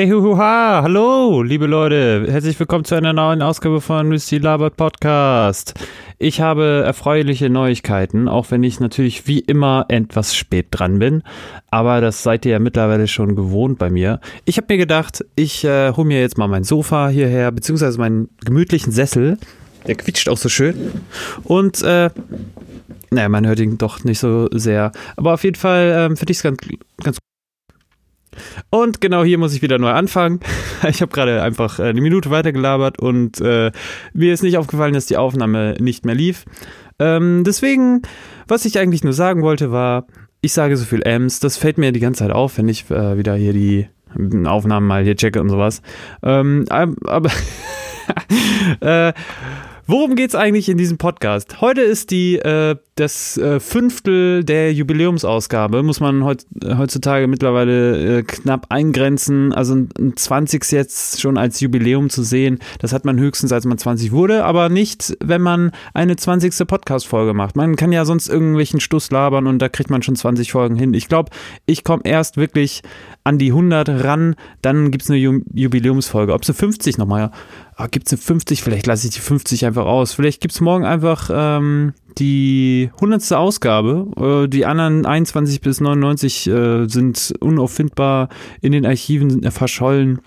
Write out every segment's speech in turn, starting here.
Hey huhuha, hallo, liebe Leute. Herzlich willkommen zu einer neuen Ausgabe von Misty Labert Podcast. Ich habe erfreuliche Neuigkeiten, auch wenn ich natürlich wie immer etwas spät dran bin. Aber das seid ihr ja mittlerweile schon gewohnt bei mir. Ich habe mir gedacht, ich äh, hole mir jetzt mal mein Sofa hierher, beziehungsweise meinen gemütlichen Sessel. Der quietscht auch so schön. Und äh, naja, man hört ihn doch nicht so sehr. Aber auf jeden Fall ähm, finde ich es ganz, ganz und genau hier muss ich wieder neu anfangen. Ich habe gerade einfach äh, eine Minute weitergelabert und äh, mir ist nicht aufgefallen, dass die Aufnahme nicht mehr lief. Ähm, deswegen, was ich eigentlich nur sagen wollte, war, ich sage so viel Ms, das fällt mir die ganze Zeit auf, wenn ich äh, wieder hier die Aufnahmen mal hier checke und sowas. Ähm, aber äh, Worum geht es eigentlich in diesem Podcast? Heute ist die äh, das äh, Fünftel der Jubiläumsausgabe, muss man heut, heutzutage mittlerweile äh, knapp eingrenzen. Also ein, ein 20 jetzt schon als Jubiläum zu sehen, das hat man höchstens, als man 20 wurde, aber nicht, wenn man eine 20. Podcast-Folge macht. Man kann ja sonst irgendwelchen Stuss labern und da kriegt man schon 20 Folgen hin. Ich glaube, ich komme erst wirklich an die 100 ran, dann gibt es eine Jubiläumsfolge. Ob sie 50 nochmal oh, gibt es eine 50? Vielleicht lasse ich die 50 einfach aus. Vielleicht gibt es morgen einfach ähm, die 100. Ausgabe. Äh, die anderen 21 bis 99 äh, sind unauffindbar in den Archiven verschollen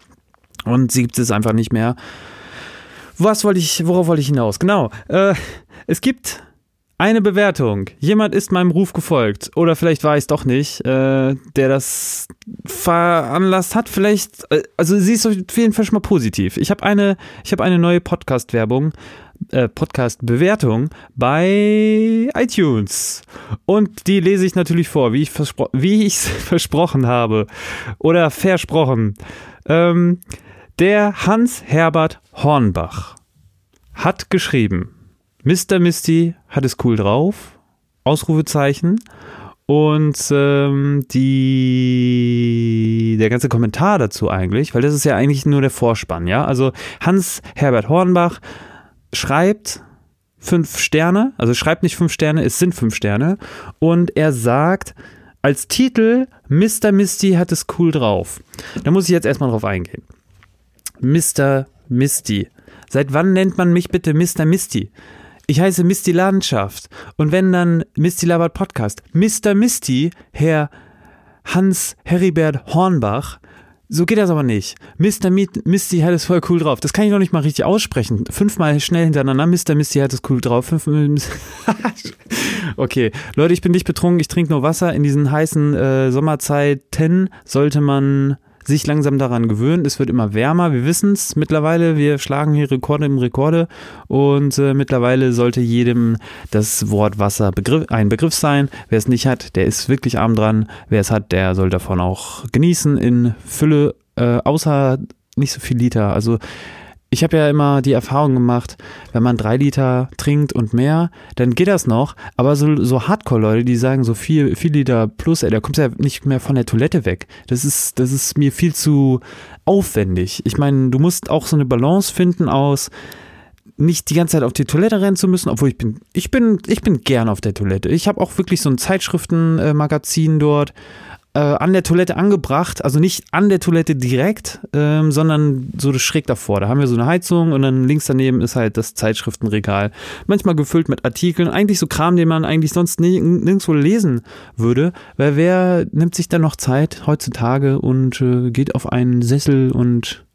und sie gibt es einfach nicht mehr. Was wollte ich, worauf wollte ich hinaus? Genau. Äh, es gibt eine Bewertung. Jemand ist meinem Ruf gefolgt. Oder vielleicht war ich es doch nicht, äh, der das veranlasst hat. Vielleicht, äh, also sie ist auf jeden Fall schon mal positiv. Ich habe eine, ich habe eine neue Podcast-Werbung, äh, Podcast-Bewertung bei iTunes. Und die lese ich natürlich vor, wie ich verspro wie es versprochen habe. Oder versprochen. Ähm, der Hans-Herbert Hornbach hat geschrieben. Mr. Misty hat es cool drauf. Ausrufezeichen. Und ähm, die, der ganze Kommentar dazu eigentlich, weil das ist ja eigentlich nur der Vorspann, ja. Also Hans Herbert Hornbach schreibt fünf Sterne, also schreibt nicht fünf Sterne, es sind fünf Sterne. Und er sagt als Titel, Mr. Misty hat es cool drauf. Da muss ich jetzt erstmal drauf eingehen. Mr. Misty. Seit wann nennt man mich bitte Mr. Misty? Ich heiße Misty Landschaft. Und wenn dann Misty Labert Podcast, Mr. Misty, Herr Hans Heribert Hornbach, so geht das aber nicht. Mr. Misty hat es voll cool drauf. Das kann ich noch nicht mal richtig aussprechen. Fünfmal schnell hintereinander. Mr. Misty hat es cool drauf. Fünfmal. okay, Leute, ich bin nicht betrunken. Ich trinke nur Wasser. In diesen heißen äh, Sommerzeiten sollte man sich langsam daran gewöhnen. Es wird immer wärmer, wir wissen es mittlerweile. Wir schlagen hier Rekorde im Rekorde und äh, mittlerweile sollte jedem das Wort Wasser Begriff, ein Begriff sein. Wer es nicht hat, der ist wirklich arm dran. Wer es hat, der soll davon auch genießen in Fülle, äh, außer nicht so viel Liter. Also ich habe ja immer die Erfahrung gemacht, wenn man drei Liter trinkt und mehr, dann geht das noch. Aber so, so Hardcore-Leute, die sagen so viel, viel Liter plus, ey, da kommst du ja nicht mehr von der Toilette weg. Das ist, das ist mir viel zu aufwendig. Ich meine, du musst auch so eine Balance finden aus nicht die ganze Zeit auf die Toilette rennen zu müssen, obwohl ich bin, ich bin, ich bin gern auf der Toilette. Ich habe auch wirklich so ein Zeitschriftenmagazin dort äh, an der Toilette angebracht, also nicht an der Toilette direkt, ähm, sondern so schräg davor. Da haben wir so eine Heizung und dann links daneben ist halt das Zeitschriftenregal. Manchmal gefüllt mit Artikeln, eigentlich so Kram, den man eigentlich sonst nirgendwo lesen würde, weil wer nimmt sich dann noch Zeit heutzutage und äh, geht auf einen Sessel und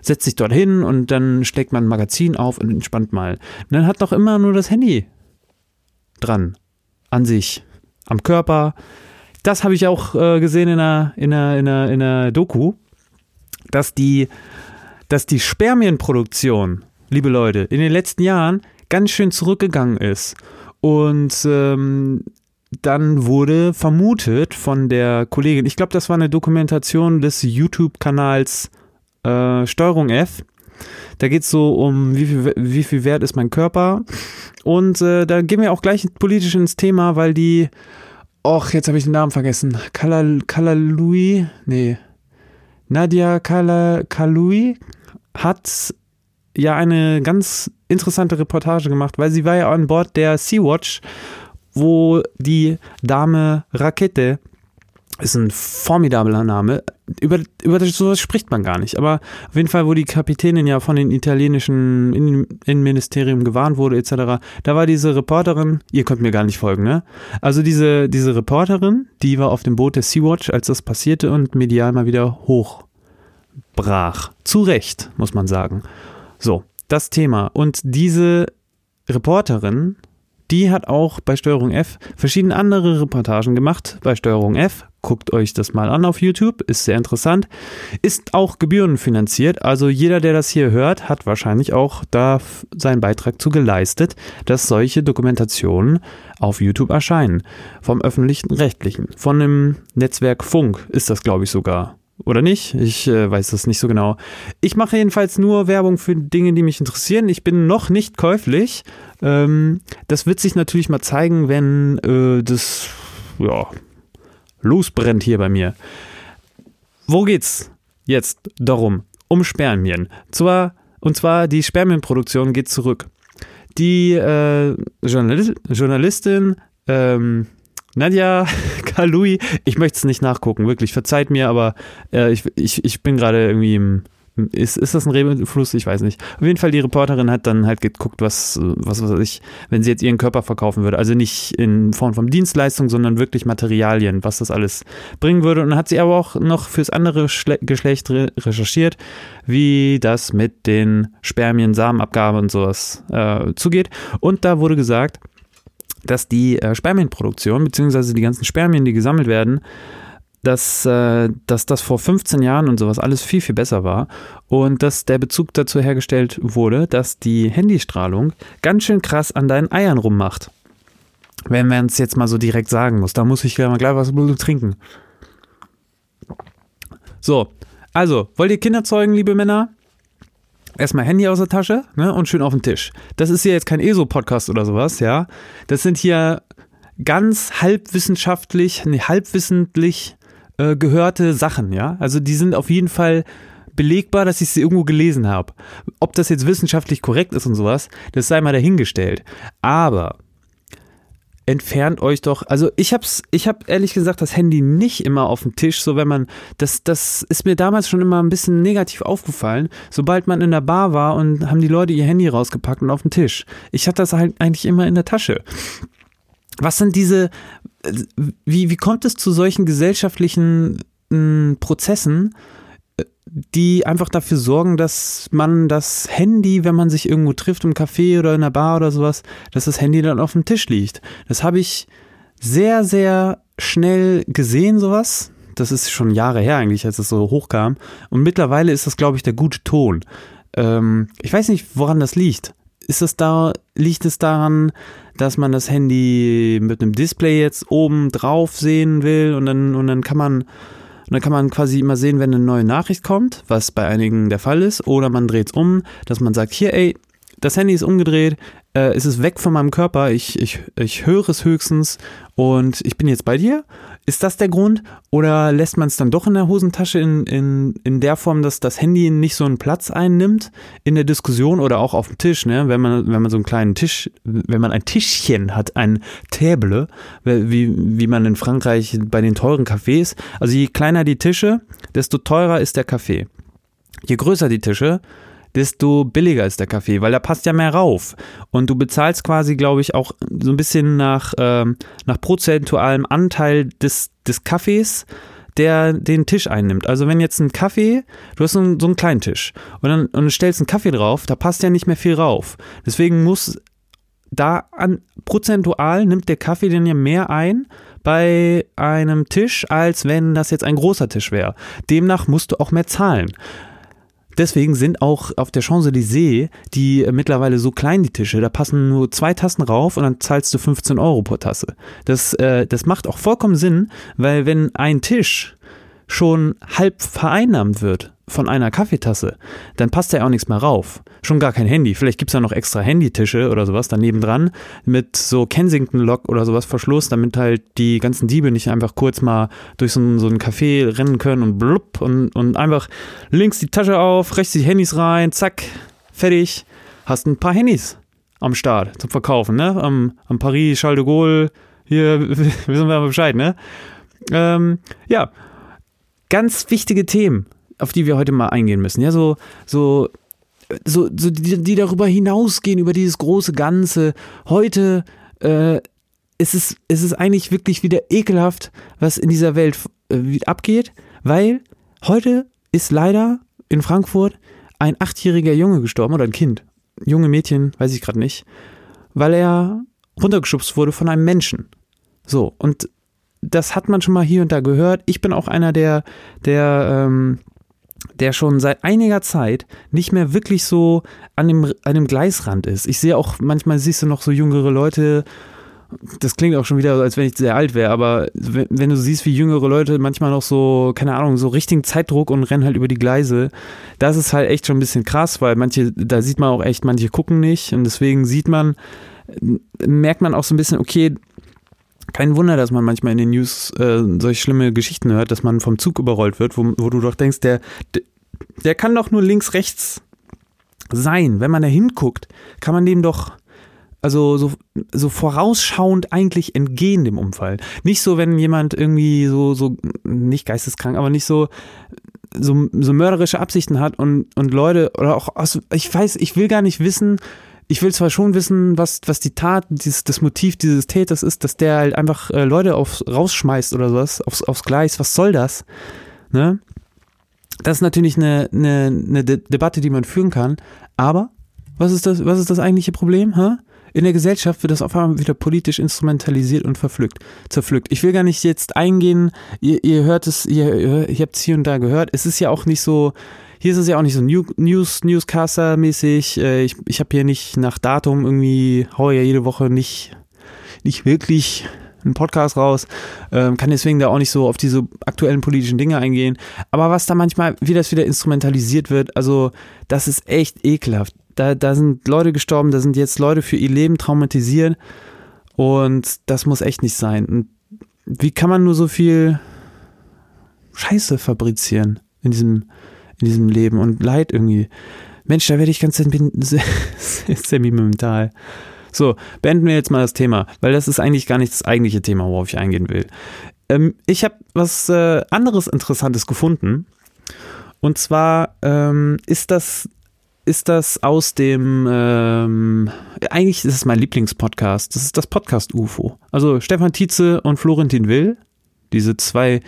setzt sich dort hin und dann steckt man ein Magazin auf und entspannt mal. Und dann hat doch immer nur das Handy dran, an sich, am Körper, das habe ich auch äh, gesehen in einer, in, einer, in, einer, in einer Doku, dass die, dass die Spermienproduktion, liebe Leute, in den letzten Jahren ganz schön zurückgegangen ist. Und ähm, dann wurde vermutet von der Kollegin, ich glaube, das war eine Dokumentation des YouTube-Kanals äh, Steuerung F. Da geht es so um, wie viel, wie viel wert ist mein Körper. Und äh, da gehen wir auch gleich politisch ins Thema, weil die Och, jetzt habe ich den Namen vergessen. Kalal, Kalalui, nee. Nadia Kala, Kalui hat ja eine ganz interessante Reportage gemacht, weil sie war ja an Bord der Sea-Watch, wo die Dame Rakete, ist ein formidabler Name, über, über sowas spricht man gar nicht. Aber auf jeden Fall, wo die Kapitänin ja von den italienischen Innenministerium gewarnt wurde, etc., da war diese Reporterin, ihr könnt mir gar nicht folgen, ne? Also diese, diese Reporterin, die war auf dem Boot der Sea-Watch, als das passierte und medial mal wieder hochbrach. Zu Recht, muss man sagen. So, das Thema. Und diese Reporterin die hat auch bei Steuerung F verschiedene andere Reportagen gemacht. Bei Steuerung F, guckt euch das mal an auf YouTube, ist sehr interessant. Ist auch gebührenfinanziert, also jeder, der das hier hört, hat wahrscheinlich auch da seinen Beitrag zu geleistet, dass solche Dokumentationen auf YouTube erscheinen. Vom öffentlichen Rechtlichen, von dem Netzwerk Funk ist das, glaube ich, sogar oder nicht. Ich äh, weiß das nicht so genau. Ich mache jedenfalls nur Werbung für Dinge, die mich interessieren. Ich bin noch nicht käuflich. Ähm, das wird sich natürlich mal zeigen, wenn äh, das ja, losbrennt hier bei mir. Wo geht's jetzt darum? Um Spermien. Zwar, und zwar die Spermienproduktion geht zurück. Die äh, Journal Journalistin ähm, Nadja Kalui, ich möchte es nicht nachgucken, wirklich, verzeiht mir, aber äh, ich, ich, ich bin gerade irgendwie im. Ist, ist das ein Rebefluss? Ich weiß nicht. Auf jeden Fall, die Reporterin hat dann halt geguckt, was, was weiß ich, wenn sie jetzt ihren Körper verkaufen würde. Also nicht in Form von Dienstleistung, sondern wirklich Materialien, was das alles bringen würde. Und dann hat sie aber auch noch fürs andere Schle Geschlecht re recherchiert, wie das mit den Spermien, Samenabgabe und sowas äh, zugeht. Und da wurde gesagt, dass die äh, Spermienproduktion, beziehungsweise die ganzen Spermien, die gesammelt werden, dass, äh, dass das vor 15 Jahren und sowas alles viel, viel besser war und dass der Bezug dazu hergestellt wurde, dass die Handystrahlung ganz schön krass an deinen Eiern rummacht. Wenn man es jetzt mal so direkt sagen muss, da muss ich gleich mal gleich was trinken. So, also, wollt ihr Kinder zeugen, liebe Männer? erstmal Handy aus der Tasche ne, und schön auf den Tisch. Das ist hier jetzt kein ESO-Podcast oder sowas, ja. Das sind hier ganz halbwissenschaftlich, nee, halbwissentlich äh, gehörte Sachen, ja. Also die sind auf jeden Fall belegbar, dass ich sie irgendwo gelesen habe. Ob das jetzt wissenschaftlich korrekt ist und sowas, das sei mal dahingestellt. Aber entfernt euch doch. Also ich hab's, ich habe ehrlich gesagt das Handy nicht immer auf dem Tisch, so wenn man, das, das ist mir damals schon immer ein bisschen negativ aufgefallen, sobald man in der Bar war und haben die Leute ihr Handy rausgepackt und auf den Tisch. Ich hatte das halt eigentlich immer in der Tasche. Was sind diese, wie, wie kommt es zu solchen gesellschaftlichen hm, Prozessen, die einfach dafür sorgen, dass man das Handy, wenn man sich irgendwo trifft im Café oder in der Bar oder sowas, dass das Handy dann auf dem Tisch liegt. Das habe ich sehr, sehr schnell gesehen, sowas. Das ist schon Jahre her eigentlich, als es so hochkam. Und mittlerweile ist das, glaube ich, der gute Ton. Ähm, ich weiß nicht, woran das liegt. Ist es da, liegt es daran, dass man das Handy mit einem Display jetzt oben drauf sehen will und dann, und dann kann man und dann kann man quasi immer sehen, wenn eine neue Nachricht kommt, was bei einigen der Fall ist, oder man dreht es um, dass man sagt, hier, ey, das Handy ist umgedreht, äh, es ist weg von meinem Körper, ich, ich, ich höre es höchstens und ich bin jetzt bei dir. Ist das der Grund? Oder lässt man es dann doch in der Hosentasche in, in, in der Form, dass das Handy nicht so einen Platz einnimmt in der Diskussion oder auch auf dem Tisch, ne? Wenn man, wenn man so einen kleinen Tisch, wenn man ein Tischchen hat, ein Table, wie, wie man in Frankreich bei den teuren Cafés, also je kleiner die Tische, desto teurer ist der Kaffee. Je größer die Tische, desto billiger ist der Kaffee, weil da passt ja mehr rauf. Und du bezahlst quasi, glaube ich, auch so ein bisschen nach, ähm, nach prozentualem Anteil des, des Kaffees der den Tisch einnimmt. Also wenn jetzt ein Kaffee, du hast so einen, so einen kleinen Tisch und dann und du stellst einen Kaffee drauf, da passt ja nicht mehr viel rauf. Deswegen muss da an prozentual nimmt der Kaffee denn ja mehr ein bei einem Tisch, als wenn das jetzt ein großer Tisch wäre. Demnach musst du auch mehr zahlen. Deswegen sind auch auf der Champs-Élysées die mittlerweile so klein, die Tische, da passen nur zwei Tassen rauf und dann zahlst du 15 Euro pro Tasse. Das, äh, das macht auch vollkommen Sinn, weil wenn ein Tisch schon halb vereinnahmt wird von einer Kaffeetasse, dann passt da ja auch nichts mehr rauf. Schon gar kein Handy. Vielleicht gibt es ja noch extra Handytische oder sowas daneben dran mit so Kensington-Lock oder sowas Verschluss, damit halt die ganzen Diebe nicht einfach kurz mal durch so ein, so ein Café rennen können und blub und, und einfach links die Tasche auf, rechts die Handys rein, zack, fertig. Hast ein paar Handys am Start zum Verkaufen, ne? Am, am Paris, Charles de Gaulle, hier wissen wir Bescheid, ne? Ähm, ja, ganz wichtige Themen, auf die wir heute mal eingehen müssen. Ja, so, so, so, so die, die darüber hinausgehen, über dieses große Ganze. Heute äh, ist es, ist es eigentlich wirklich wieder ekelhaft, was in dieser Welt äh, abgeht, weil heute ist leider in Frankfurt ein achtjähriger Junge gestorben oder ein Kind. Junge Mädchen, weiß ich gerade nicht, weil er runtergeschubst wurde von einem Menschen. So, und das hat man schon mal hier und da gehört. Ich bin auch einer, der, der, ähm, der schon seit einiger Zeit nicht mehr wirklich so an dem, an dem Gleisrand ist. Ich sehe auch, manchmal siehst du noch so jüngere Leute, das klingt auch schon wieder, als wenn ich sehr alt wäre, aber wenn, du siehst, wie jüngere Leute manchmal noch so, keine Ahnung, so richtigen Zeitdruck und rennen halt über die Gleise, das ist halt echt schon ein bisschen krass, weil manche, da sieht man auch echt, manche gucken nicht und deswegen sieht man, merkt man auch so ein bisschen, okay, kein Wunder, dass man manchmal in den News äh, solche schlimme Geschichten hört, dass man vom Zug überrollt wird, wo, wo du doch denkst, der, der kann doch nur links, rechts sein. Wenn man da hinguckt, kann man dem doch also so, so vorausschauend eigentlich entgehen dem Unfall. Nicht so, wenn jemand irgendwie so, so, nicht geisteskrank, aber nicht so, so, so mörderische Absichten hat und, und Leute, oder auch, also ich weiß, ich will gar nicht wissen, ich will zwar schon wissen, was, was die Tat, dieses, das Motiv dieses Täters ist, dass der halt einfach äh, Leute aufs, rausschmeißt oder sowas, aufs, aufs Gleis, was soll das? Ne? Das ist natürlich eine, eine, eine De Debatte, die man führen kann, aber was ist das, was ist das eigentliche Problem? Hä? In der Gesellschaft wird das auf einmal wieder politisch instrumentalisiert und verpflückt, zerpflückt. Ich will gar nicht jetzt eingehen, ihr, ihr hört es, ihr, ihr habt es hier und da gehört. Es ist ja auch nicht so, hier ist es ja auch nicht so News, Newscaster-mäßig. Äh, ich, ich habe hier nicht nach Datum irgendwie, hau ja jede Woche nicht, nicht wirklich einen Podcast raus, ähm, kann deswegen da auch nicht so auf diese aktuellen politischen Dinge eingehen. Aber was da manchmal, wie das wieder instrumentalisiert wird, also das ist echt ekelhaft. Da, da sind Leute gestorben, da sind jetzt Leute für ihr Leben traumatisiert und das muss echt nicht sein. Und wie kann man nur so viel Scheiße fabrizieren in diesem, in diesem Leben und Leid irgendwie? Mensch, da werde ich ganz sentimental. So, beenden wir jetzt mal das Thema, weil das ist eigentlich gar nicht das eigentliche Thema, worauf ich eingehen will. Ähm, ich habe was äh, anderes Interessantes gefunden. Und zwar ähm, ist das ist das aus dem, ähm, eigentlich ist es mein Lieblingspodcast, das ist das Podcast UFO. Also Stefan Tietze und Florentin Will, diese zwei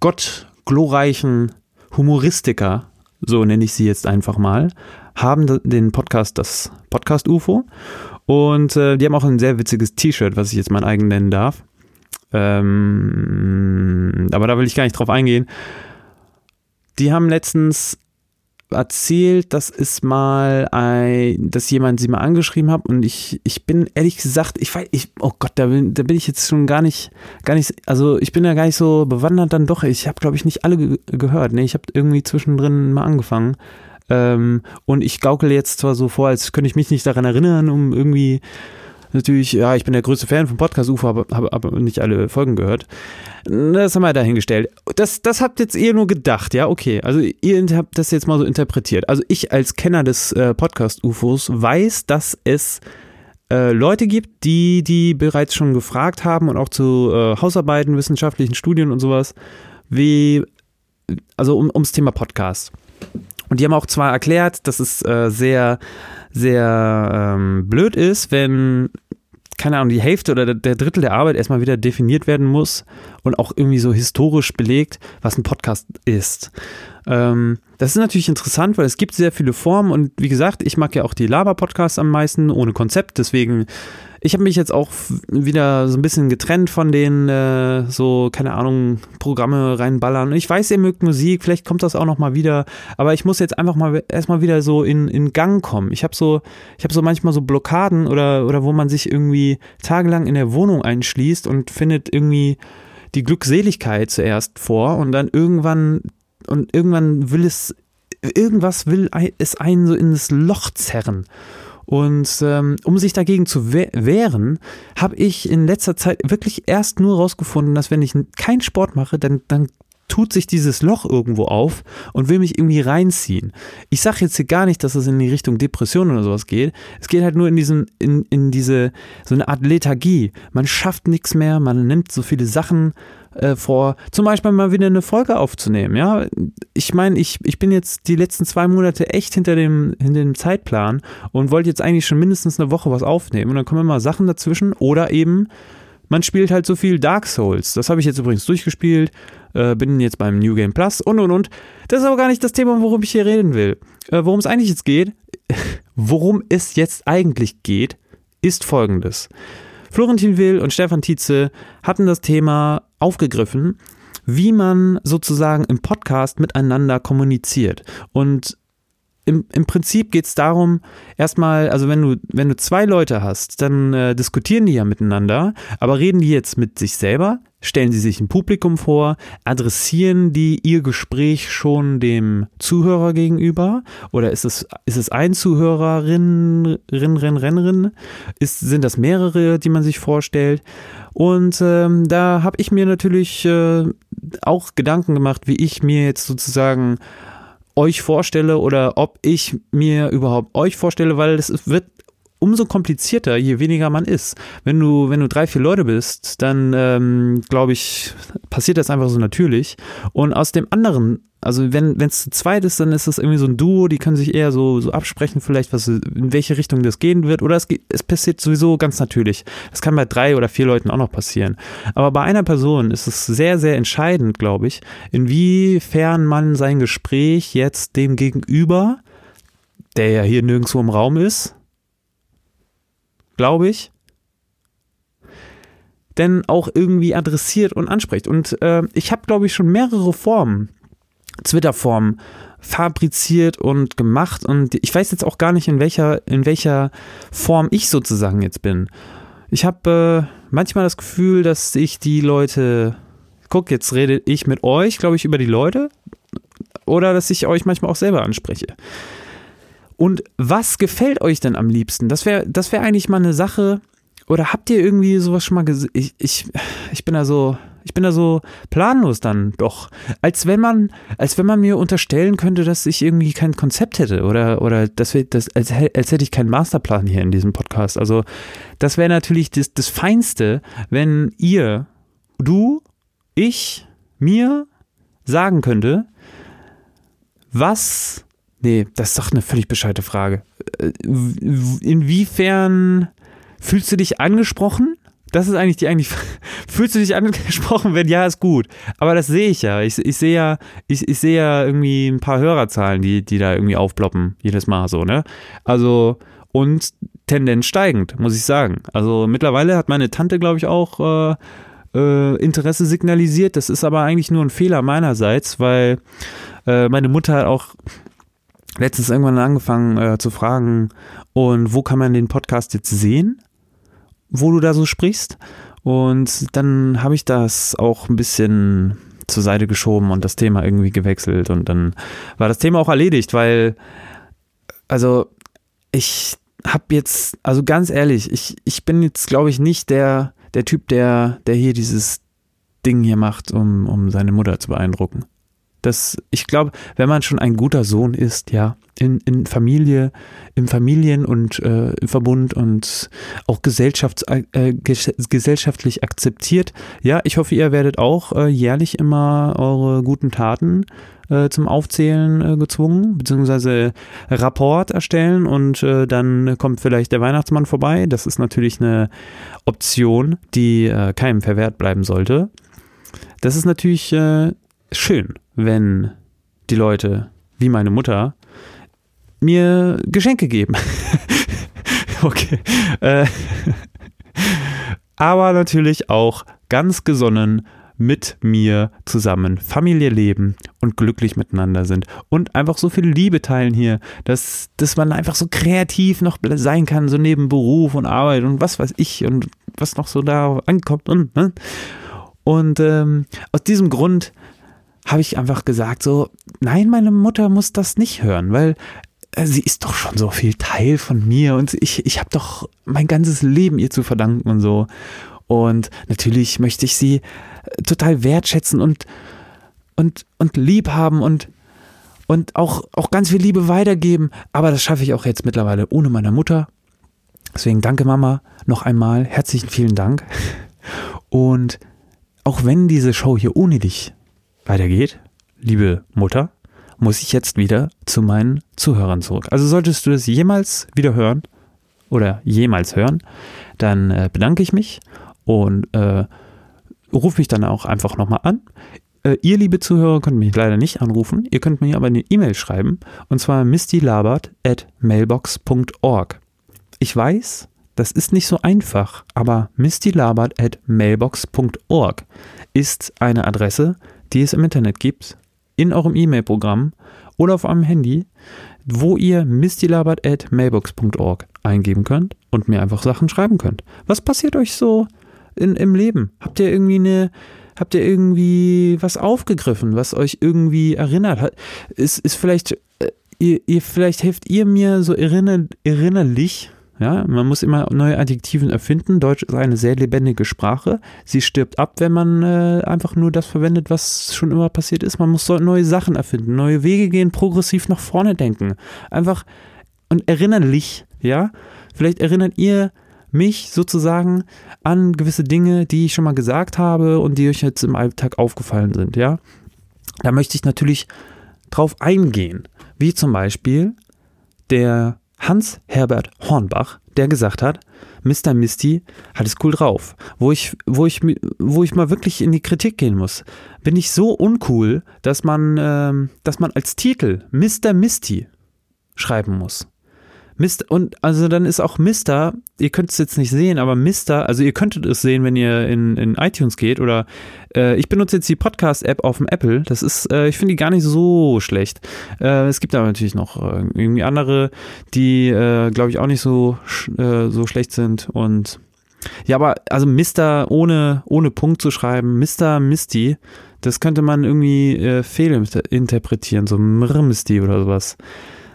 gottglorreichen Humoristiker, so nenne ich sie jetzt einfach mal, haben den Podcast, das Podcast UFO. Und äh, die haben auch ein sehr witziges T-Shirt, was ich jetzt mein eigen nennen darf. Ähm, aber da will ich gar nicht drauf eingehen. Die haben letztens erzählt, dass es mal ein, dass jemand sie mal angeschrieben hat und ich, ich bin ehrlich gesagt, ich weiß, ich, oh Gott, da bin, da bin ich jetzt schon gar nicht, gar nicht, also ich bin ja gar nicht so bewandert dann doch. Ich habe, glaube ich, nicht alle ge gehört. Ne? Ich habe irgendwie zwischendrin mal angefangen. Ähm, und ich gaukel jetzt zwar so vor, als könnte ich mich nicht daran erinnern, um irgendwie natürlich, ja, ich bin der größte Fan von Podcast UFO, habe hab, hab nicht alle Folgen gehört. Das haben wir dahingestellt. Das, das habt jetzt ihr nur gedacht, ja, okay. Also ihr habt das jetzt mal so interpretiert. Also ich als Kenner des äh, Podcast UFOs weiß, dass es äh, Leute gibt, die die bereits schon gefragt haben und auch zu äh, Hausarbeiten, wissenschaftlichen Studien und sowas, wie, also um, ums Thema Podcast. Und die haben auch zwar erklärt, dass es äh, sehr, sehr ähm, blöd ist, wenn keine Ahnung, die Hälfte oder der Drittel der Arbeit erstmal wieder definiert werden muss und auch irgendwie so historisch belegt, was ein Podcast ist. Ähm, das ist natürlich interessant, weil es gibt sehr viele Formen und wie gesagt, ich mag ja auch die Laber-Podcasts am meisten ohne Konzept, deswegen ich habe mich jetzt auch wieder so ein bisschen getrennt von den äh, so, keine Ahnung, Programme reinballern. Ich weiß, ihr mögt Musik, vielleicht kommt das auch noch mal wieder, aber ich muss jetzt einfach mal erstmal wieder so in, in Gang kommen. Ich habe so, ich so manchmal so Blockaden oder, oder wo man sich irgendwie tagelang in der Wohnung einschließt und findet irgendwie die Glückseligkeit zuerst vor und dann irgendwann und irgendwann will es irgendwas will es einen so in das Loch zerren. Und ähm, um sich dagegen zu wehren, habe ich in letzter Zeit wirklich erst nur rausgefunden, dass wenn ich keinen Sport mache, dann, dann tut sich dieses Loch irgendwo auf und will mich irgendwie reinziehen. Ich sage jetzt hier gar nicht, dass es in die Richtung Depression oder sowas geht. Es geht halt nur in diesen, in, in diese, so eine Art Lethargie. Man schafft nichts mehr, man nimmt so viele Sachen äh, vor, zum Beispiel mal wieder eine Folge aufzunehmen. Ja, ich meine, ich, ich bin jetzt die letzten zwei Monate echt hinter dem, hinter dem Zeitplan und wollte jetzt eigentlich schon mindestens eine Woche was aufnehmen. Und dann kommen immer Sachen dazwischen oder eben man spielt halt so viel Dark Souls. Das habe ich jetzt übrigens durchgespielt, äh, bin jetzt beim New Game Plus und und und. Das ist aber gar nicht das Thema, worum ich hier reden will. Äh, worum es eigentlich jetzt geht, worum es jetzt eigentlich geht, ist folgendes. Florentin Will und Stefan Tietze hatten das Thema aufgegriffen, wie man sozusagen im Podcast miteinander kommuniziert. Und im, im Prinzip geht es darum, erstmal, also wenn du, wenn du zwei Leute hast, dann äh, diskutieren die ja miteinander, aber reden die jetzt mit sich selber, stellen sie sich ein Publikum vor, adressieren die ihr Gespräch schon dem Zuhörer gegenüber oder ist es, ist es ein Zuhörerin, Rin, Rin, Rennerin, ist, sind das mehrere, die man sich vorstellt? Und ähm, da habe ich mir natürlich äh, auch Gedanken gemacht, wie ich mir jetzt sozusagen euch vorstelle oder ob ich mir überhaupt euch vorstelle, weil es wird umso komplizierter, je weniger man ist. Wenn du, wenn du drei, vier Leute bist, dann ähm, glaube ich, passiert das einfach so natürlich. Und aus dem anderen also wenn es zu zweit ist, dann ist das irgendwie so ein Duo, die können sich eher so, so absprechen, vielleicht, was, in welche Richtung das gehen wird. Oder es, es passiert sowieso ganz natürlich. Das kann bei drei oder vier Leuten auch noch passieren. Aber bei einer Person ist es sehr, sehr entscheidend, glaube ich, inwiefern man sein Gespräch jetzt dem Gegenüber, der ja hier nirgendwo im Raum ist, glaube ich, denn auch irgendwie adressiert und anspricht. Und äh, ich habe, glaube ich, schon mehrere Formen Twitter-Form fabriziert und gemacht und ich weiß jetzt auch gar nicht, in welcher, in welcher Form ich sozusagen jetzt bin. Ich habe äh, manchmal das Gefühl, dass ich die Leute, guck, jetzt rede ich mit euch, glaube ich, über die Leute oder dass ich euch manchmal auch selber anspreche. Und was gefällt euch denn am liebsten? Das wäre das wär eigentlich mal eine Sache. Oder habt ihr irgendwie sowas schon mal gesehen? Ich, ich, ich bin da so, ich bin da so planlos dann doch. Als wenn man, als wenn man mir unterstellen könnte, dass ich irgendwie kein Konzept hätte oder, oder dass wir, das, als, als hätte ich keinen Masterplan hier in diesem Podcast. Also, das wäre natürlich das, das Feinste, wenn ihr, du, ich, mir sagen könnte, was, nee, das ist doch eine völlig bescheite Frage. Äh, inwiefern fühlst du dich angesprochen? Das ist eigentlich die eigentlich. Fühlst du dich angesprochen, wenn ja, ist gut. Aber das sehe ich ja. Ich, ich sehe ja, ich, ich sehe ja irgendwie ein paar Hörerzahlen, die, die da irgendwie aufploppen, jedes Mal so, ne? Also, und Tendenz steigend, muss ich sagen. Also mittlerweile hat meine Tante, glaube ich, auch äh, äh, Interesse signalisiert. Das ist aber eigentlich nur ein Fehler meinerseits, weil äh, meine Mutter auch letztens irgendwann angefangen äh, zu fragen, und wo kann man den Podcast jetzt sehen? wo du da so sprichst. Und dann habe ich das auch ein bisschen zur Seite geschoben und das Thema irgendwie gewechselt. Und dann war das Thema auch erledigt, weil, also ich habe jetzt, also ganz ehrlich, ich, ich bin jetzt, glaube ich, nicht der, der Typ, der, der hier dieses Ding hier macht, um, um seine Mutter zu beeindrucken. Das, ich glaube, wenn man schon ein guter Sohn ist, ja, in, in Familie, im Familien- und äh, Verbund und auch gesellschafts äh, gesellschaftlich akzeptiert. Ja, ich hoffe, ihr werdet auch äh, jährlich immer eure guten Taten äh, zum Aufzählen äh, gezwungen, beziehungsweise Rapport erstellen und äh, dann kommt vielleicht der Weihnachtsmann vorbei. Das ist natürlich eine Option, die keinem verwehrt bleiben sollte. Das ist natürlich schön, wenn die Leute, wie meine Mutter, mir Geschenke geben. okay. Äh, aber natürlich auch ganz gesonnen mit mir zusammen Familie leben und glücklich miteinander sind und einfach so viel Liebe teilen hier, dass, dass man einfach so kreativ noch sein kann, so neben Beruf und Arbeit und was weiß ich und was noch so da ankommt und ne? und ähm, aus diesem Grund habe ich einfach gesagt so, nein, meine Mutter muss das nicht hören, weil äh, sie ist doch schon so viel Teil von mir und ich, ich habe doch mein ganzes Leben ihr zu verdanken und so. Und natürlich möchte ich sie äh, total wertschätzen und, und, und lieb haben und, und auch, auch ganz viel Liebe weitergeben. Aber das schaffe ich auch jetzt mittlerweile ohne meine Mutter. Deswegen danke Mama noch einmal. Herzlichen vielen Dank. Und auch wenn diese Show hier ohne dich weitergeht, liebe Mutter, muss ich jetzt wieder zu meinen Zuhörern zurück. Also solltest du das jemals wieder hören oder jemals hören, dann äh, bedanke ich mich und äh, rufe mich dann auch einfach nochmal an. Äh, ihr, liebe Zuhörer, könnt mich leider nicht anrufen. Ihr könnt mir aber eine E-Mail schreiben und zwar mistylabert at mailbox.org. Ich weiß, das ist nicht so einfach, aber mistylabert at mailbox.org ist eine Adresse, die es im Internet gibt, in eurem E-Mail-Programm oder auf eurem Handy, wo ihr mistylabert at mailbox.org eingeben könnt und mir einfach Sachen schreiben könnt. Was passiert euch so in, im Leben? Habt ihr irgendwie eine, habt ihr irgendwie was aufgegriffen, was euch irgendwie erinnert hat? Ist, ist vielleicht, äh, ihr, ihr, vielleicht helft ihr mir so erinner, erinnerlich ja, man muss immer neue Adjektiven erfinden. Deutsch ist eine sehr lebendige Sprache. Sie stirbt ab, wenn man äh, einfach nur das verwendet, was schon immer passiert ist. Man muss so neue Sachen erfinden, neue Wege gehen, progressiv nach vorne denken. Einfach und erinnerlich, ja. Vielleicht erinnert ihr mich sozusagen an gewisse Dinge, die ich schon mal gesagt habe und die euch jetzt im Alltag aufgefallen sind, ja. Da möchte ich natürlich drauf eingehen. Wie zum Beispiel der Hans Herbert Hornbach, der gesagt hat, Mr. Misty hat es cool drauf. Wo ich, wo ich, wo ich mal wirklich in die Kritik gehen muss. Bin ich so uncool, dass man, ähm, dass man als Titel Mr. Misty schreiben muss. Mist, und also dann ist auch Mister, ihr könnt es jetzt nicht sehen, aber Mister, also ihr könntet es sehen, wenn ihr in, in iTunes geht oder äh, ich benutze jetzt die Podcast-App auf dem Apple. Das ist, äh, ich finde die gar nicht so schlecht. Äh, es gibt aber natürlich noch äh, irgendwie andere, die, äh, glaube ich, auch nicht so, äh, so schlecht sind und ja, aber also Mister ohne, ohne Punkt zu schreiben, Mister Misty, das könnte man irgendwie äh, fehlinterpretieren, so Misty oder sowas.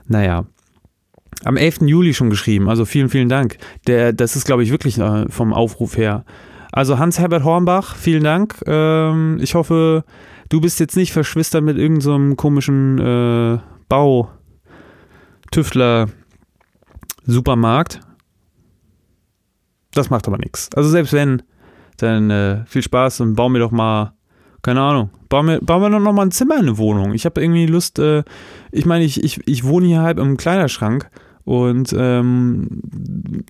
Naja, am 11. Juli schon geschrieben, also vielen, vielen Dank. Der, das ist, glaube ich, wirklich äh, vom Aufruf her. Also Hans-Herbert Hornbach, vielen Dank. Ähm, ich hoffe, du bist jetzt nicht verschwistert mit irgendeinem so komischen äh, Bau-Tüftler-Supermarkt. Das macht aber nichts. Also selbst wenn, dann äh, viel Spaß und bau mir doch mal, keine Ahnung, bau mir, bau mir doch noch mal ein Zimmer in eine Wohnung. Ich habe irgendwie Lust, äh, ich meine, ich, ich, ich wohne hier halb im Kleiderschrank und ähm,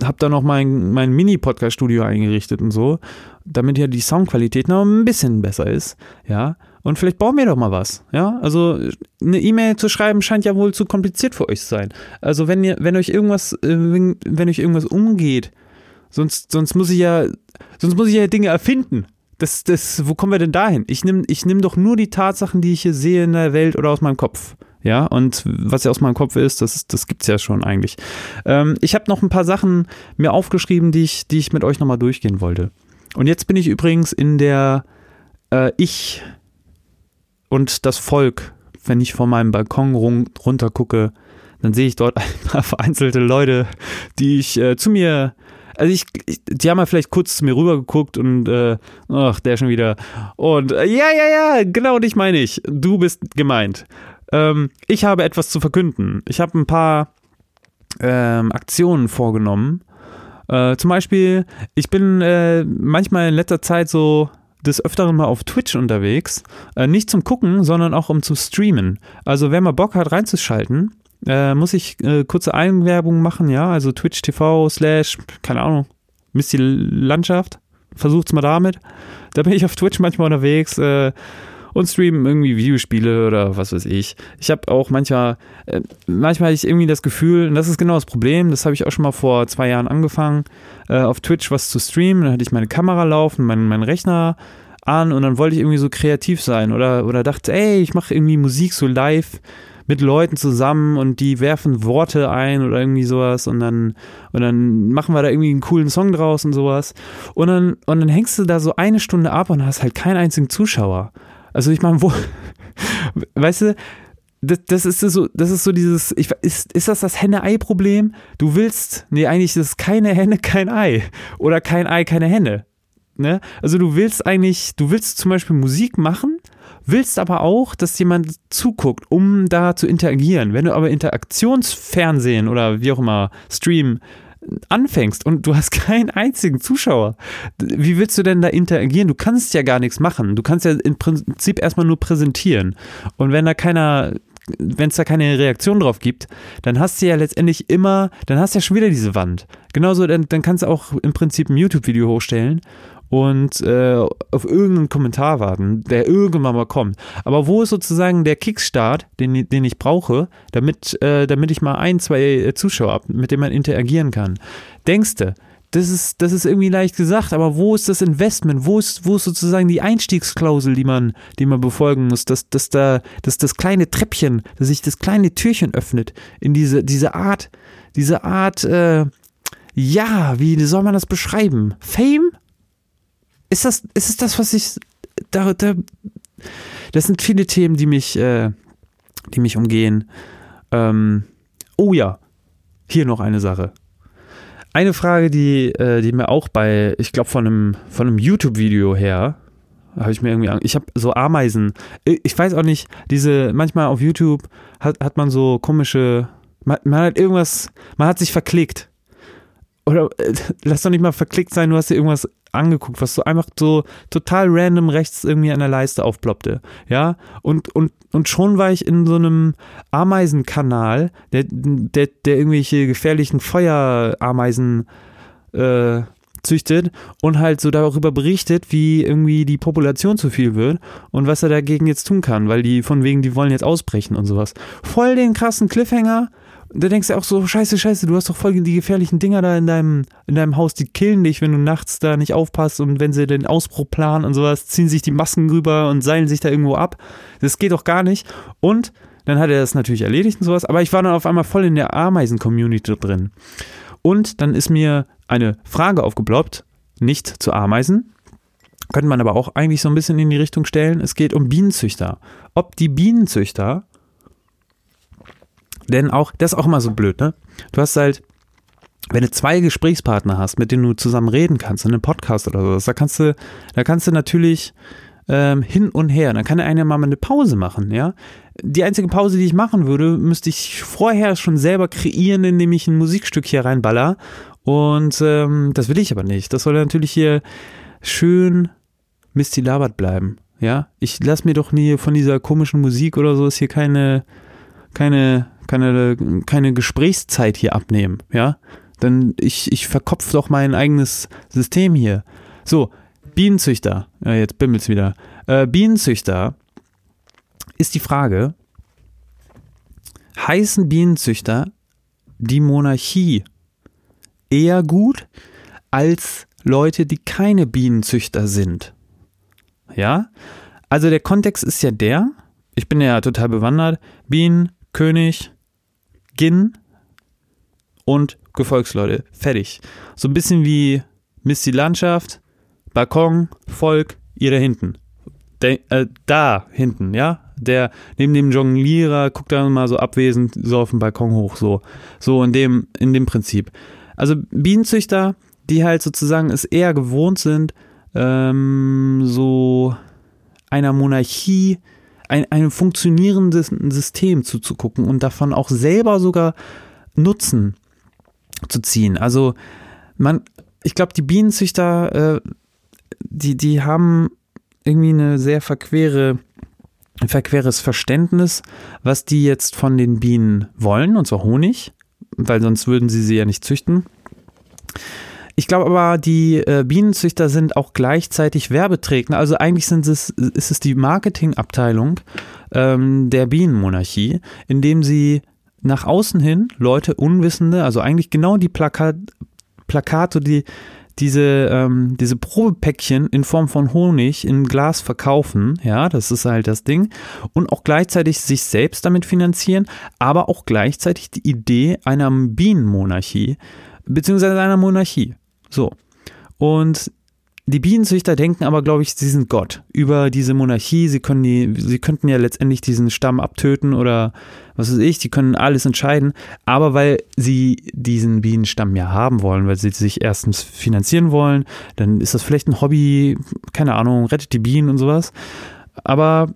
habe da noch mein, mein Mini-Podcast-Studio eingerichtet und so, damit ja die Soundqualität noch ein bisschen besser ist, ja. Und vielleicht bauen wir doch mal was, ja. Also eine E-Mail zu schreiben scheint ja wohl zu kompliziert für euch zu sein. Also wenn ihr, wenn euch irgendwas, äh, wenn, wenn euch irgendwas umgeht, sonst, sonst muss ich ja, sonst muss ich ja Dinge erfinden. Das, das, wo kommen wir denn dahin? Ich nehme ich nehm doch nur die Tatsachen, die ich hier sehe in der Welt oder aus meinem Kopf. Ja, und was ja aus meinem Kopf ist, das, das gibt es ja schon eigentlich. Ähm, ich habe noch ein paar Sachen mir aufgeschrieben, die ich, die ich mit euch nochmal durchgehen wollte. Und jetzt bin ich übrigens in der äh, Ich und das Volk, wenn ich von meinem Balkon runter gucke, dann sehe ich dort ein paar vereinzelte Leute, die ich äh, zu mir also ich, ich, die haben mal vielleicht kurz zu mir rüber geguckt und äh, ach, der schon wieder. Und äh, ja, ja, ja, genau dich meine ich. Du bist gemeint. Ähm, ich habe etwas zu verkünden. Ich habe ein paar ähm, Aktionen vorgenommen. Äh, zum Beispiel, ich bin äh, manchmal in letzter Zeit so des Öfteren mal auf Twitch unterwegs. Äh, nicht zum Gucken, sondern auch um zu streamen. Also wer mal Bock hat reinzuschalten, äh, muss ich äh, kurze Einwerbung machen, ja. Also Twitch TV slash, keine Ahnung, Misty Landschaft. Versucht's mal damit. Da bin ich auf Twitch manchmal unterwegs. Äh, und streamen irgendwie Videospiele oder was weiß ich. Ich habe auch manchmal, äh, manchmal hatte ich irgendwie das Gefühl, und das ist genau das Problem, das habe ich auch schon mal vor zwei Jahren angefangen, äh, auf Twitch was zu streamen. Dann hatte ich meine Kamera laufen, meinen mein Rechner an und dann wollte ich irgendwie so kreativ sein oder, oder dachte, ey, ich mache irgendwie Musik so live mit Leuten zusammen und die werfen Worte ein oder irgendwie sowas und dann, und dann machen wir da irgendwie einen coolen Song draus und sowas. Und dann, und dann hängst du da so eine Stunde ab und hast halt keinen einzigen Zuschauer. Also ich meine, wo, weißt du, das, das, ist so, das ist so dieses, ich, ist, ist das das Henne-Ei-Problem? Du willst, nee, eigentlich ist es keine Henne, kein Ei. Oder kein Ei, keine Henne. Ne? Also du willst eigentlich, du willst zum Beispiel Musik machen, willst aber auch, dass jemand zuguckt, um da zu interagieren. Wenn du aber Interaktionsfernsehen oder wie auch immer, Stream anfängst und du hast keinen einzigen Zuschauer, wie willst du denn da interagieren? Du kannst ja gar nichts machen. Du kannst ja im Prinzip erstmal nur präsentieren. Und wenn da keiner wenn es da keine Reaktion drauf gibt, dann hast du ja letztendlich immer, dann hast du ja schon wieder diese Wand. Genauso, dann, dann kannst du auch im Prinzip ein YouTube-Video hochstellen und äh, auf irgendeinen Kommentar warten, der irgendwann mal kommt. Aber wo ist sozusagen der Kickstart, den, den ich brauche, damit, äh, damit ich mal ein, zwei Zuschauer habe, mit denen man interagieren kann? Denkst du, das ist, das ist irgendwie leicht gesagt, aber wo ist das Investment? Wo ist, wo ist sozusagen die Einstiegsklausel, die man, die man befolgen muss? Dass, dass, da, dass das kleine Treppchen, dass sich das kleine Türchen öffnet in diese, diese Art, diese Art, äh, ja, wie soll man das beschreiben? Fame? Ist das, ist es das, was ich, da, da, das sind viele Themen, die mich, äh, die mich umgehen. Ähm, oh ja, hier noch eine Sache. Eine Frage, die, äh, die mir auch bei, ich glaube, von einem, von einem YouTube-Video her, habe ich mir irgendwie, ich habe so Ameisen, ich weiß auch nicht, diese, manchmal auf YouTube hat, hat man so komische, man, man hat irgendwas, man hat sich verklickt. Oder äh, lass doch nicht mal verklickt sein, du hast dir irgendwas angeguckt, was so einfach so total random rechts irgendwie an der Leiste aufploppte. Ja, und, und, und schon war ich in so einem Ameisenkanal, der, der, der irgendwelche gefährlichen Feuerameisen äh, züchtet und halt so darüber berichtet, wie irgendwie die Population zu viel wird und was er dagegen jetzt tun kann, weil die von wegen, die wollen jetzt ausbrechen und sowas. Voll den krassen Cliffhanger da denkst du auch so, scheiße, scheiße, du hast doch voll die gefährlichen Dinger da in deinem, in deinem Haus, die killen dich, wenn du nachts da nicht aufpasst und wenn sie den Ausbruch planen und sowas, ziehen sich die Masken rüber und seilen sich da irgendwo ab. Das geht doch gar nicht. Und dann hat er das natürlich erledigt und sowas, aber ich war dann auf einmal voll in der Ameisen-Community drin. Und dann ist mir eine Frage aufgeploppt, nicht zu Ameisen, könnte man aber auch eigentlich so ein bisschen in die Richtung stellen. Es geht um Bienenzüchter. Ob die Bienenzüchter denn auch, das ist auch immer so blöd, ne? Du hast halt, wenn du zwei Gesprächspartner hast, mit denen du zusammen reden kannst, in einem Podcast oder sowas, da kannst du, da kannst du natürlich ähm, hin und her. Dann kann der eine mal eine Pause machen, ja. Die einzige Pause, die ich machen würde, müsste ich vorher schon selber kreieren, indem ich ein Musikstück hier reinballer. Und ähm, das will ich aber nicht. Das soll natürlich hier schön Misty Labert bleiben. Ja, ich lass mir doch nie von dieser komischen Musik oder so ist hier keine, keine keine, keine Gesprächszeit hier abnehmen, ja? Dann ich, ich verkopf doch mein eigenes System hier. So, Bienenzüchter, ja, jetzt bimmelt's wieder. Äh, Bienenzüchter ist die Frage, heißen Bienenzüchter die Monarchie eher gut als Leute, die keine Bienenzüchter sind? Ja? Also der Kontext ist ja der, ich bin ja total bewandert, Bienen, König, Gin und Gefolgsleute. Fertig. So ein bisschen wie Mist die Landschaft, Balkon, Volk, ihr da hinten. De, äh, da hinten, ja? Der neben dem Jonglierer guckt dann mal so abwesend so auf den Balkon hoch, so. So in dem, in dem Prinzip. Also Bienenzüchter, die halt sozusagen es eher gewohnt sind, ähm, so einer Monarchie ein, einem funktionierenden System zuzugucken und davon auch selber sogar Nutzen zu ziehen. Also man, ich glaube, die Bienenzüchter, äh, die, die haben irgendwie eine sehr verquere, verqueres Verständnis, was die jetzt von den Bienen wollen, und zwar Honig, weil sonst würden sie sie ja nicht züchten. Ich glaube aber, die äh, Bienenzüchter sind auch gleichzeitig Werbeträger. Also eigentlich sind es, ist es die Marketingabteilung ähm, der Bienenmonarchie, indem sie nach außen hin Leute, Unwissende, also eigentlich genau die Plakat, Plakate, die diese, ähm, diese Probepäckchen in Form von Honig in Glas verkaufen, ja, das ist halt das Ding, und auch gleichzeitig sich selbst damit finanzieren, aber auch gleichzeitig die Idee einer Bienenmonarchie, beziehungsweise einer Monarchie. So. Und die Bienenzüchter denken aber, glaube ich, sie sind Gott über diese Monarchie. Sie können die, sie könnten ja letztendlich diesen Stamm abtöten oder was weiß ich, die können alles entscheiden. Aber weil sie diesen Bienenstamm ja haben wollen, weil sie sich erstens finanzieren wollen, dann ist das vielleicht ein Hobby, keine Ahnung, rettet die Bienen und sowas. Aber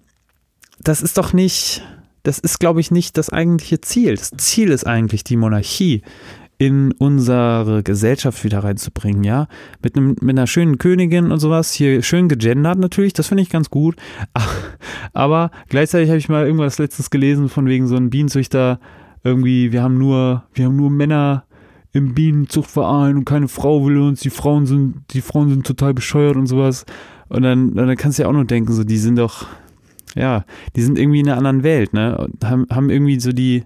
das ist doch nicht, das ist, glaube ich, nicht das eigentliche Ziel. Das Ziel ist eigentlich die Monarchie in unsere Gesellschaft wieder reinzubringen, ja. Mit, einem, mit einer schönen Königin und sowas, hier schön gegendert natürlich, das finde ich ganz gut. Aber gleichzeitig habe ich mal irgendwas letztes gelesen von wegen so einem Bienenzüchter, irgendwie, wir haben nur, wir haben nur Männer im Bienenzuchtverein und keine Frau will uns, die Frauen sind, die Frauen sind total bescheuert und sowas. Und dann, dann kannst du ja auch noch denken, so, die sind doch, ja, die sind irgendwie in einer anderen Welt, ne? Und haben, haben irgendwie so die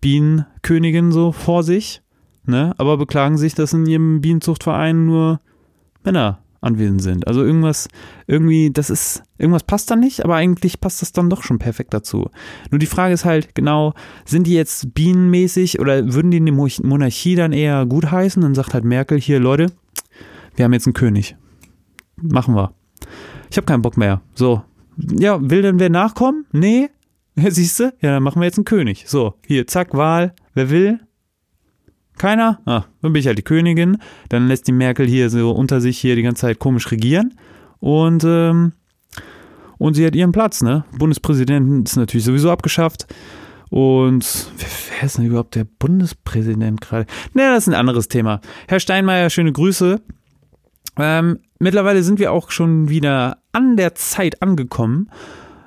Bienenkönigin so vor sich, ne? Aber beklagen sich, dass in ihrem Bienenzuchtverein nur Männer anwesend sind. Also irgendwas, irgendwie, das ist, irgendwas passt da nicht, aber eigentlich passt das dann doch schon perfekt dazu. Nur die Frage ist halt genau, sind die jetzt bienenmäßig oder würden die eine Monarchie dann eher gut heißen? Dann sagt halt Merkel, hier Leute, wir haben jetzt einen König. Machen wir. Ich habe keinen Bock mehr. So. Ja, will denn wer nachkommen? Nee. Siehst du? Ja, dann machen wir jetzt einen König. So, hier, zack, Wahl. Wer will? Keiner? Ah, dann bin ich halt die Königin. Dann lässt die Merkel hier so unter sich hier die ganze Zeit komisch regieren. Und, ähm, und sie hat ihren Platz, ne? Bundespräsidenten ist natürlich sowieso abgeschafft. Und wer ist denn überhaupt der Bundespräsident gerade? Naja, das ist ein anderes Thema. Herr Steinmeier, schöne Grüße. Ähm, mittlerweile sind wir auch schon wieder an der Zeit angekommen.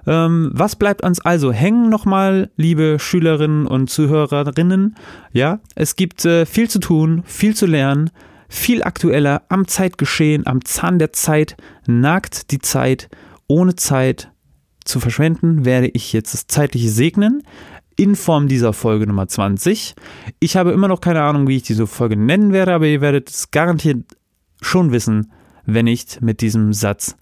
Ähm, was bleibt uns also hängen nochmal, liebe Schülerinnen und Zuhörerinnen? Ja, es gibt äh, viel zu tun, viel zu lernen, viel aktueller am Zeitgeschehen, am Zahn der Zeit, nagt die Zeit. Ohne Zeit zu verschwenden, werde ich jetzt das Zeitliche segnen in Form dieser Folge Nummer 20. Ich habe immer noch keine Ahnung, wie ich diese Folge nennen werde, aber ihr werdet es garantiert schon wissen, wenn nicht mit diesem Satz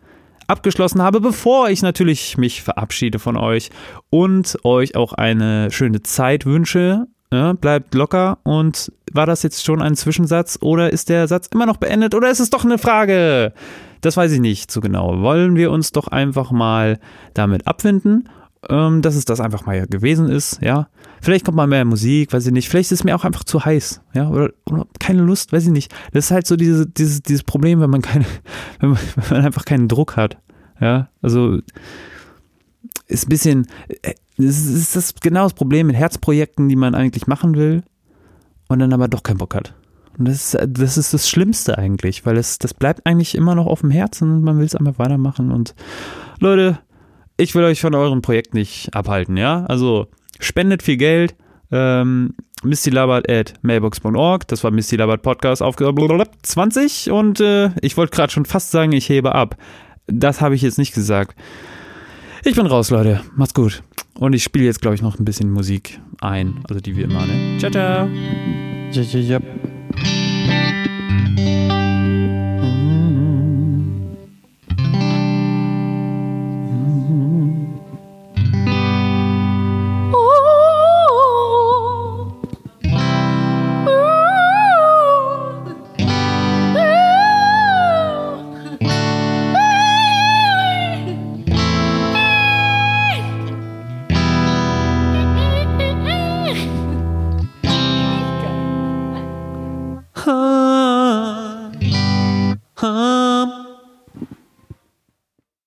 abgeschlossen habe, bevor ich natürlich mich verabschiede von euch und euch auch eine schöne Zeit wünsche. Ja, bleibt locker und war das jetzt schon ein Zwischensatz oder ist der Satz immer noch beendet oder ist es doch eine Frage? Das weiß ich nicht so genau. Wollen wir uns doch einfach mal damit abfinden ähm, dass es das einfach mal gewesen ist, ja. Vielleicht kommt mal mehr Musik, weiß ich nicht. Vielleicht ist es mir auch einfach zu heiß, ja, oder, oder, keine Lust, weiß ich nicht. Das ist halt so diese, dieses, dieses Problem, wenn man keine, wenn man, wenn man einfach keinen Druck hat, ja. Also ist ein bisschen, äh, das ist das genau das Problem mit Herzprojekten, die man eigentlich machen will und dann aber doch keinen Bock hat. Und das ist, das ist das Schlimmste eigentlich, weil es, das bleibt eigentlich immer noch auf dem Herzen und man will es einfach weitermachen. Und Leute, ich will euch von eurem Projekt nicht abhalten, ja? Also spendet viel Geld. Ähm, mistylabert at mailbox.org. Das war Misty Labert Podcast Aufgabe 20 und äh, ich wollte gerade schon fast sagen, ich hebe ab. Das habe ich jetzt nicht gesagt. Ich bin raus, Leute. Macht's gut. Und ich spiele jetzt, glaube ich, noch ein bisschen Musik ein. Also die wie immer, ne? Ciao, ciao. Ja, ja, ja.